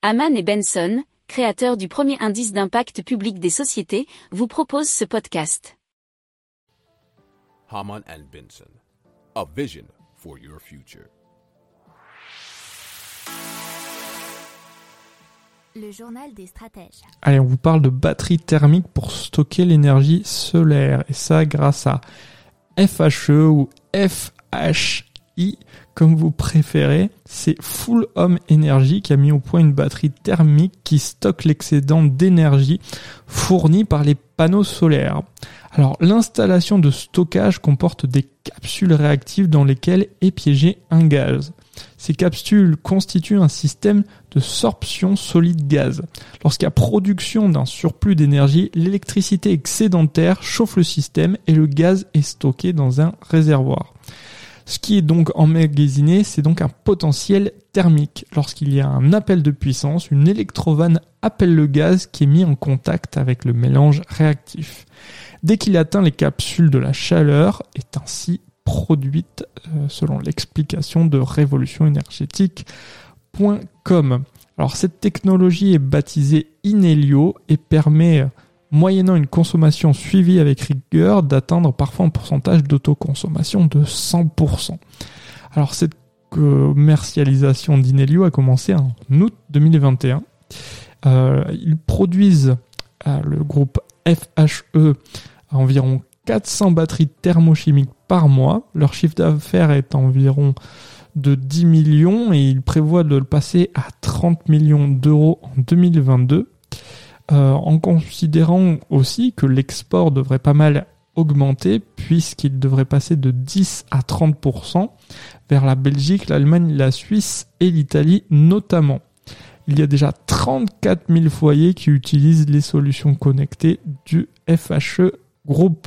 Haman et Benson, créateurs du premier indice d'impact public des sociétés, vous proposent ce podcast. Haman and Benson, a vision for your future. Le journal des stratèges. Allez, on vous parle de batteries thermiques pour stocker l'énergie solaire. Et ça grâce à FHE ou FHI, comme vous préférez. C'est Full Home Energy qui a mis au point une batterie thermique qui stocke l'excédent d'énergie fourni par les panneaux solaires. Alors, l'installation de stockage comporte des capsules réactives dans lesquelles est piégé un gaz. Ces capsules constituent un système de sorption solide gaz. Lorsqu'il y a production d'un surplus d'énergie, l'électricité excédentaire chauffe le système et le gaz est stocké dans un réservoir. Ce qui est donc emmagasiné, c'est donc un potentiel thermique. Lorsqu'il y a un appel de puissance, une électrovanne appelle le gaz qui est mis en contact avec le mélange réactif. Dès qu'il atteint les capsules de la chaleur, est ainsi produite euh, selon l'explication de révolutionénergétique.com. Alors cette technologie est baptisée Inelio et permet, moyennant une consommation suivie avec rigueur, d'atteindre parfois un pourcentage d'autoconsommation de 100%. Alors cette commercialisation d'Inelio a commencé en août 2021. Euh, ils produisent, euh, le groupe FHE, environ 400 batteries thermochimiques par mois. Leur chiffre d'affaires est environ de 10 millions et ils prévoient de le passer à 30 millions d'euros en 2022. Euh, en considérant aussi que l'export devrait pas mal augmenter puisqu'il devrait passer de 10 à 30% vers la Belgique, l'Allemagne, la Suisse et l'Italie notamment. Il y a déjà 34 000 foyers qui utilisent les solutions connectées du FHE Group.